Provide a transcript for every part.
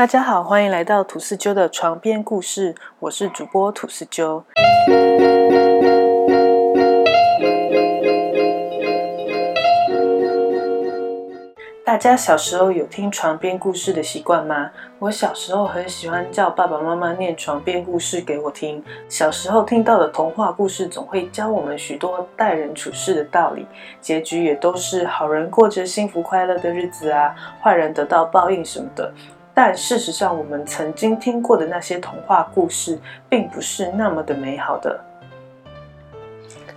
大家好，欢迎来到吐司鸠的床边故事，我是主播吐司鸠。大家小时候有听床边故事的习惯吗？我小时候很喜欢叫爸爸妈妈念床边故事给我听。小时候听到的童话故事总会教我们许多待人处事的道理，结局也都是好人过着幸福快乐的日子啊，坏人得到报应什么的。但事实上，我们曾经听过的那些童话故事，并不是那么的美好的。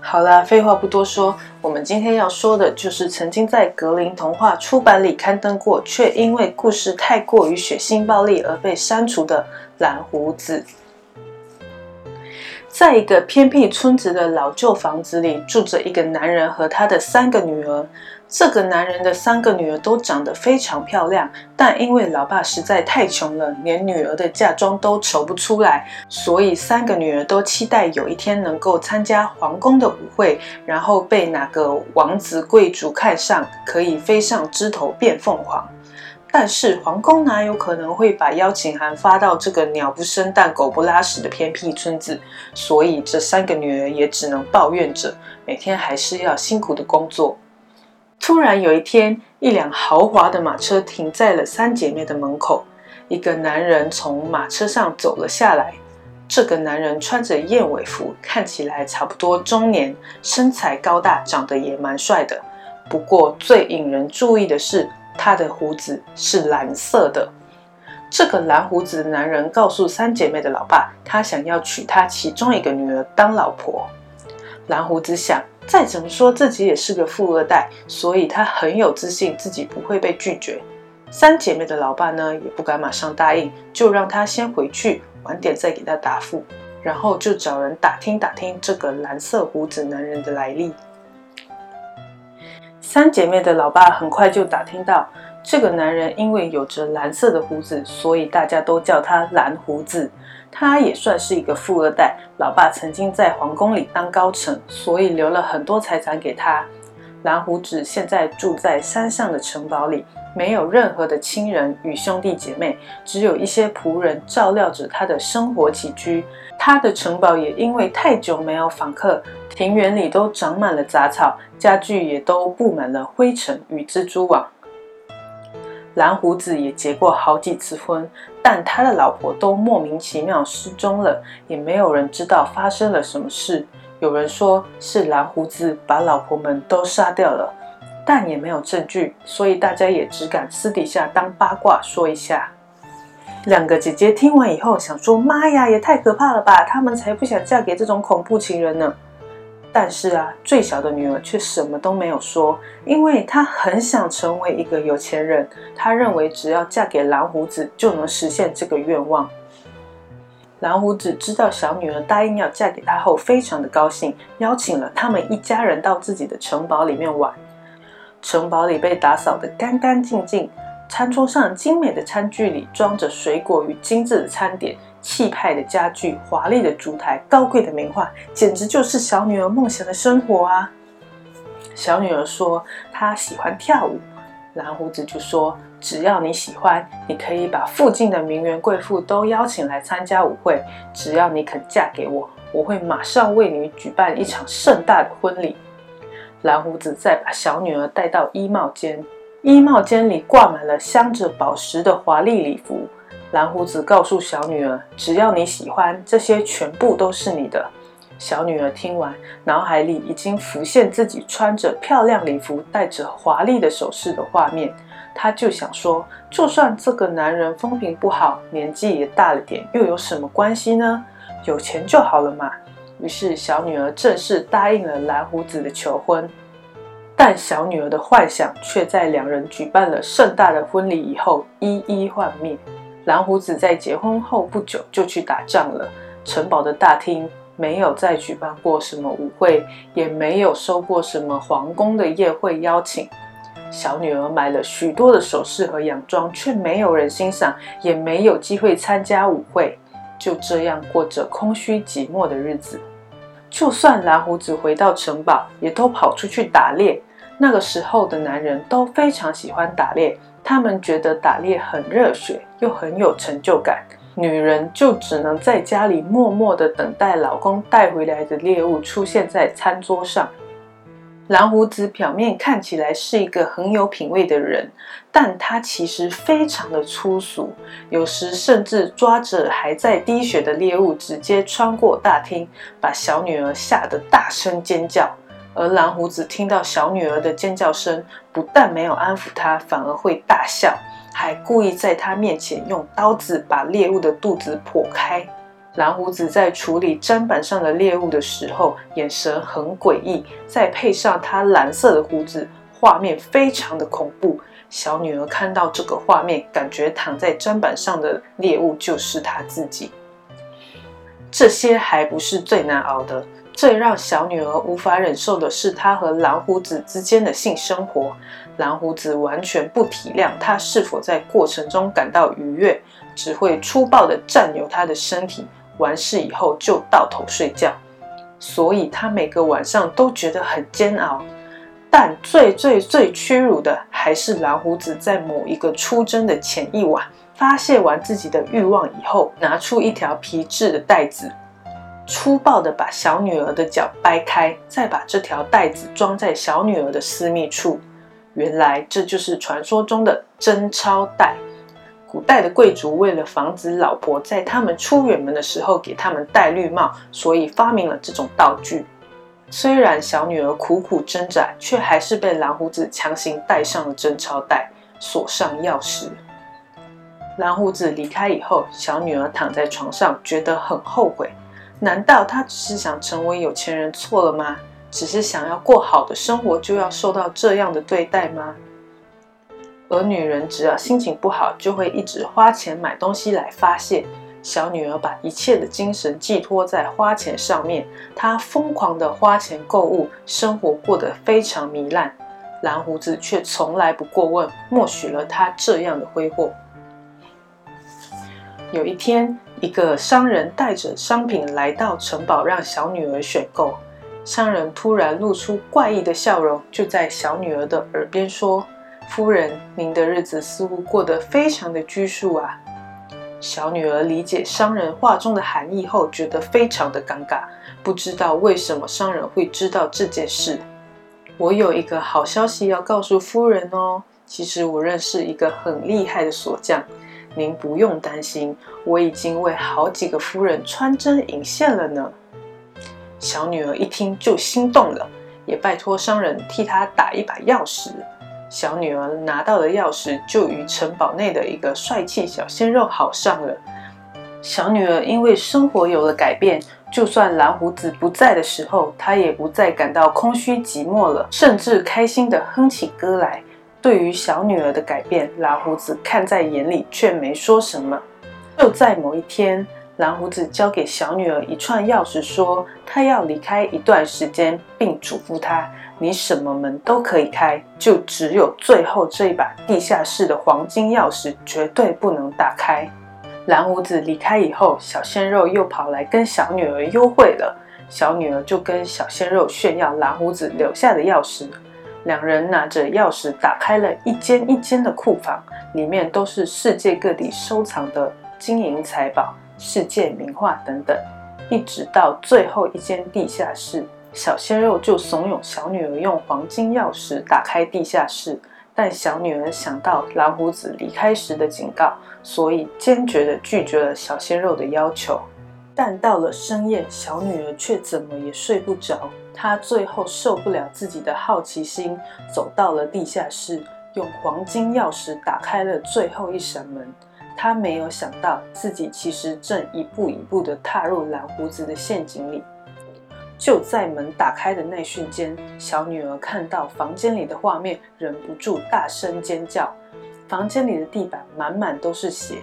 好啦，废话不多说，我们今天要说的就是曾经在格林童话出版里刊登过，却因为故事太过于血腥暴力而被删除的蓝胡子。在一个偏僻村子的老旧房子里，住着一个男人和他的三个女儿。这个男人的三个女儿都长得非常漂亮，但因为老爸实在太穷了，连女儿的嫁妆都筹不出来，所以三个女儿都期待有一天能够参加皇宫的舞会，然后被哪个王子贵族看上，可以飞上枝头变凤凰。但是皇宫哪有可能会把邀请函发到这个鸟不生蛋、狗不拉屎的偏僻村子？所以这三个女儿也只能抱怨着，每天还是要辛苦的工作。突然有一天，一辆豪华的马车停在了三姐妹的门口。一个男人从马车上走了下来。这个男人穿着燕尾服，看起来差不多中年，身材高大，长得也蛮帅的。不过最引人注意的是，他的胡子是蓝色的。这个蓝胡子的男人告诉三姐妹的老爸，他想要娶他其中一个女儿当老婆。蓝胡子想。再怎么说，自己也是个富二代，所以他很有自信，自己不会被拒绝。三姐妹的老爸呢，也不敢马上答应，就让他先回去，晚点再给他答复。然后就找人打听打听这个蓝色胡子男人的来历。三姐妹的老爸很快就打听到，这个男人因为有着蓝色的胡子，所以大家都叫他蓝胡子。他也算是一个富二代，老爸曾经在皇宫里当高层，所以留了很多财产给他。蓝胡子现在住在山上的城堡里，没有任何的亲人与兄弟姐妹，只有一些仆人照料着他的生活起居。他的城堡也因为太久没有访客，庭园里都长满了杂草，家具也都布满了灰尘与蜘蛛网。蓝胡子也结过好几次婚，但他的老婆都莫名其妙失踪了，也没有人知道发生了什么事。有人说是蓝胡子把老婆们都杀掉了，但也没有证据，所以大家也只敢私底下当八卦说一下。两个姐姐听完以后想说：“妈呀，也太可怕了吧！他们才不想嫁给这种恐怖情人呢。”但是啊，最小的女儿却什么都没有说，因为她很想成为一个有钱人。她认为只要嫁给蓝胡子就能实现这个愿望。蓝胡子知道小女儿答应要嫁给他后，非常的高兴，邀请了他们一家人到自己的城堡里面玩。城堡里被打扫得干干净净，餐桌上精美的餐具里装着水果与精致的餐点。气派的家具、华丽的烛台、高贵的名画，简直就是小女儿梦想的生活啊！小女儿说她喜欢跳舞，蓝胡子就说只要你喜欢，你可以把附近的名媛贵妇都邀请来参加舞会，只要你肯嫁给我，我会马上为你举办一场盛大的婚礼。蓝胡子再把小女儿带到衣帽间，衣帽间里挂满了镶着宝石的华丽礼服。蓝胡子告诉小女儿：“只要你喜欢，这些全部都是你的。”小女儿听完，脑海里已经浮现自己穿着漂亮礼服、戴着华丽的首饰的画面。她就想说：“就算这个男人风评不好，年纪也大了点，又有什么关系呢？有钱就好了嘛。”于是，小女儿正式答应了蓝胡子的求婚。但小女儿的幻想却在两人举办了盛大的婚礼以后一一幻灭。蓝胡子在结婚后不久就去打仗了。城堡的大厅没有再举办过什么舞会，也没有收过什么皇宫的宴会邀请。小女儿买了许多的首饰和洋装，却没有人欣赏，也没有机会参加舞会。就这样过着空虚寂寞的日子。就算蓝胡子回到城堡，也都跑出去打猎。那个时候的男人都非常喜欢打猎。他们觉得打猎很热血，又很有成就感。女人就只能在家里默默地等待老公带回来的猎物出现在餐桌上。蓝胡子表面看起来是一个很有品味的人，但他其实非常的粗俗，有时甚至抓着还在滴血的猎物，直接穿过大厅，把小女儿吓得大声尖叫。而蓝胡子听到小女儿的尖叫声，不但没有安抚她，反而会大笑。还故意在她面前用刀子把猎物的肚子剖开。蓝胡子在处理砧板上的猎物的时候，眼神很诡异，再配上他蓝色的胡子，画面非常的恐怖。小女儿看到这个画面，感觉躺在砧板上的猎物就是她自己。这些还不是最难熬的。最让小女儿无法忍受的是，她和蓝胡子之间的性生活。蓝胡子完全不体谅她是否在过程中感到愉悦，只会粗暴地占有她的身体，完事以后就倒头睡觉。所以他每个晚上都觉得很煎熬。但最最最屈辱的，还是蓝胡子在某一个出征的前一晚，发泄完自己的欲望以后，拿出一条皮质的带子。粗暴地把小女儿的脚掰开，再把这条带子装在小女儿的私密处。原来这就是传说中的贞操带。古代的贵族为了防止老婆在他们出远门的时候给他们戴绿帽，所以发明了这种道具。虽然小女儿苦苦挣扎，却还是被蓝胡子强行戴上了贞操带，锁上钥匙。蓝胡子离开以后，小女儿躺在床上，觉得很后悔。难道他只是想成为有钱人错了吗？只是想要过好的生活，就要受到这样的对待吗？而女人只要心情不好，就会一直花钱买东西来发泄。小女儿把一切的精神寄托在花钱上面，她疯狂的花钱购物，生活过得非常糜烂。蓝胡子却从来不过问，默许了她这样的挥霍。有一天。一个商人带着商品来到城堡，让小女儿选购。商人突然露出怪异的笑容，就在小女儿的耳边说：“夫人，您的日子似乎过得非常的拘束啊。”小女儿理解商人话中的含义后，觉得非常的尴尬，不知道为什么商人会知道这件事。我有一个好消息要告诉夫人哦，其实我认识一个很厉害的锁匠。您不用担心，我已经为好几个夫人穿针引线了呢。小女儿一听就心动了，也拜托商人替她打一把钥匙。小女儿拿到了钥匙，就与城堡内的一个帅气小鲜肉好上了。小女儿因为生活有了改变，就算蓝胡子不在的时候，她也不再感到空虚寂寞了，甚至开心地哼起歌来。对于小女儿的改变，蓝胡子看在眼里，却没说什么。就在某一天，蓝胡子交给小女儿一串钥匙，说他要离开一段时间，并嘱咐她：“你什么门都可以开，就只有最后这一把地下室的黄金钥匙绝对不能打开。”蓝胡子离开以后，小鲜肉又跑来跟小女儿幽会了。小女儿就跟小鲜肉炫耀蓝胡子留下的钥匙。两人拿着钥匙打开了一间一间的库房，里面都是世界各地收藏的金银财宝、世界名画等等。一直到最后一间地下室，小鲜肉就怂恿小女儿用黄金钥匙打开地下室，但小女儿想到蓝胡子离开时的警告，所以坚决地拒绝了小鲜肉的要求。但到了深夜，小女儿却怎么也睡不着。她最后受不了自己的好奇心，走到了地下室，用黄金钥匙打开了最后一扇门。她没有想到，自己其实正一步一步地踏入蓝胡子的陷阱里。就在门打开的那瞬间，小女儿看到房间里的画面，忍不住大声尖叫。房间里的地板满满都是血。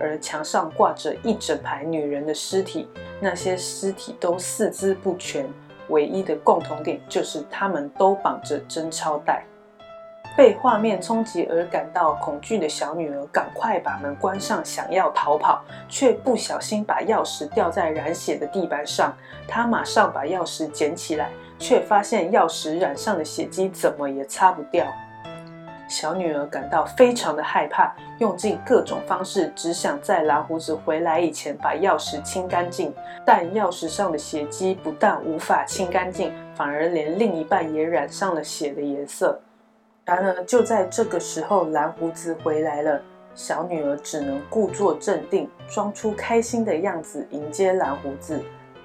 而墙上挂着一整排女人的尸体，那些尸体都四肢不全，唯一的共同点就是她们都绑着贞操带。被画面冲击而感到恐惧的小女儿赶快把门关上，想要逃跑，却不小心把钥匙掉在染血的地板上。她马上把钥匙捡起来，却发现钥匙染上的血迹怎么也擦不掉。小女儿感到非常的害怕，用尽各种方式，只想在蓝胡子回来以前把钥匙清干净。但钥匙上的血迹不但无法清干净，反而连另一半也染上了血的颜色。然而，就在这个时候，蓝胡子回来了。小女儿只能故作镇定，装出开心的样子迎接蓝胡子。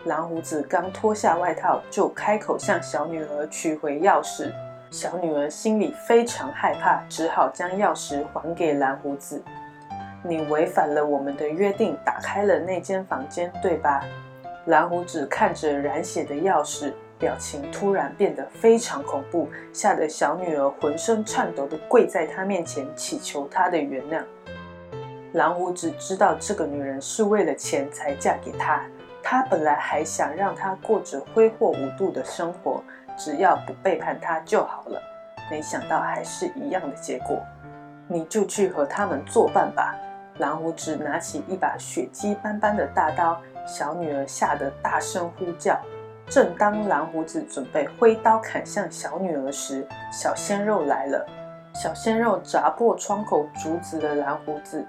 蓝胡子刚脱下外套，就开口向小女儿取回钥匙。小女儿心里非常害怕，只好将钥匙还给蓝胡子。你违反了我们的约定，打开了那间房间，对吧？蓝胡子看着染血的钥匙，表情突然变得非常恐怖，吓得小女儿浑身颤抖地跪在他面前，祈求他的原谅。蓝胡子知道这个女人是为了钱才嫁给他，他本来还想让她过着挥霍无度的生活。只要不背叛他就好了，没想到还是一样的结果。你就去和他们作伴吧。蓝胡子拿起一把血迹斑斑的大刀，小女儿吓得大声呼叫。正当蓝胡子准备挥刀砍向小女儿时，小鲜肉来了。小鲜肉砸破窗口阻止了蓝胡子。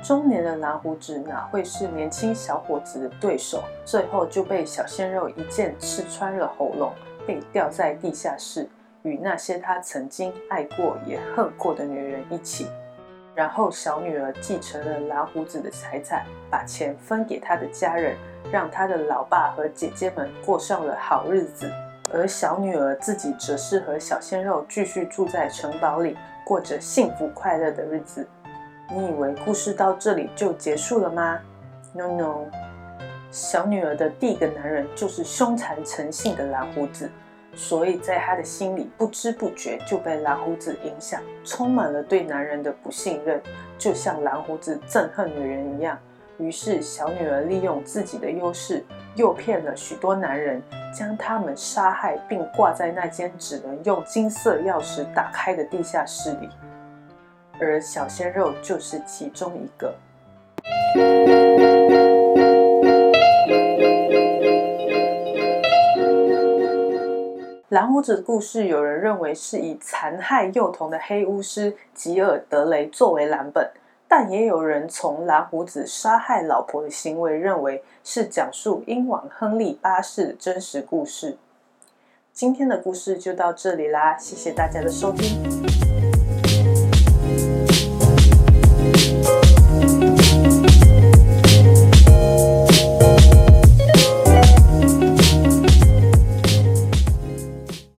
中年的蓝胡子哪会是年轻小伙子的对手？最后就被小鲜肉一剑刺穿了喉咙。被吊在地下室，与那些他曾经爱过也恨过的女人一起。然后小女儿继承了蓝胡子的财产，把钱分给他的家人，让他的老爸和姐姐们过上了好日子。而小女儿自己则是和小鲜肉继续住在城堡里，过着幸福快乐的日子。你以为故事到这里就结束了吗？No No。小女儿的第一个男人就是凶残成性的蓝胡子，所以在他的心里不知不觉就被蓝胡子影响，充满了对男人的不信任，就像蓝胡子憎恨女人一样。于是小女儿利用自己的优势，诱骗了许多男人，将他们杀害，并挂在那间只能用金色钥匙打开的地下室里，而小鲜肉就是其中一个。蓝胡子的故事，有人认为是以残害幼童的黑巫师吉尔德雷作为蓝本，但也有人从蓝胡子杀害老婆的行为认为是讲述英王亨利八世的真实故事。今天的故事就到这里啦，谢谢大家的收听。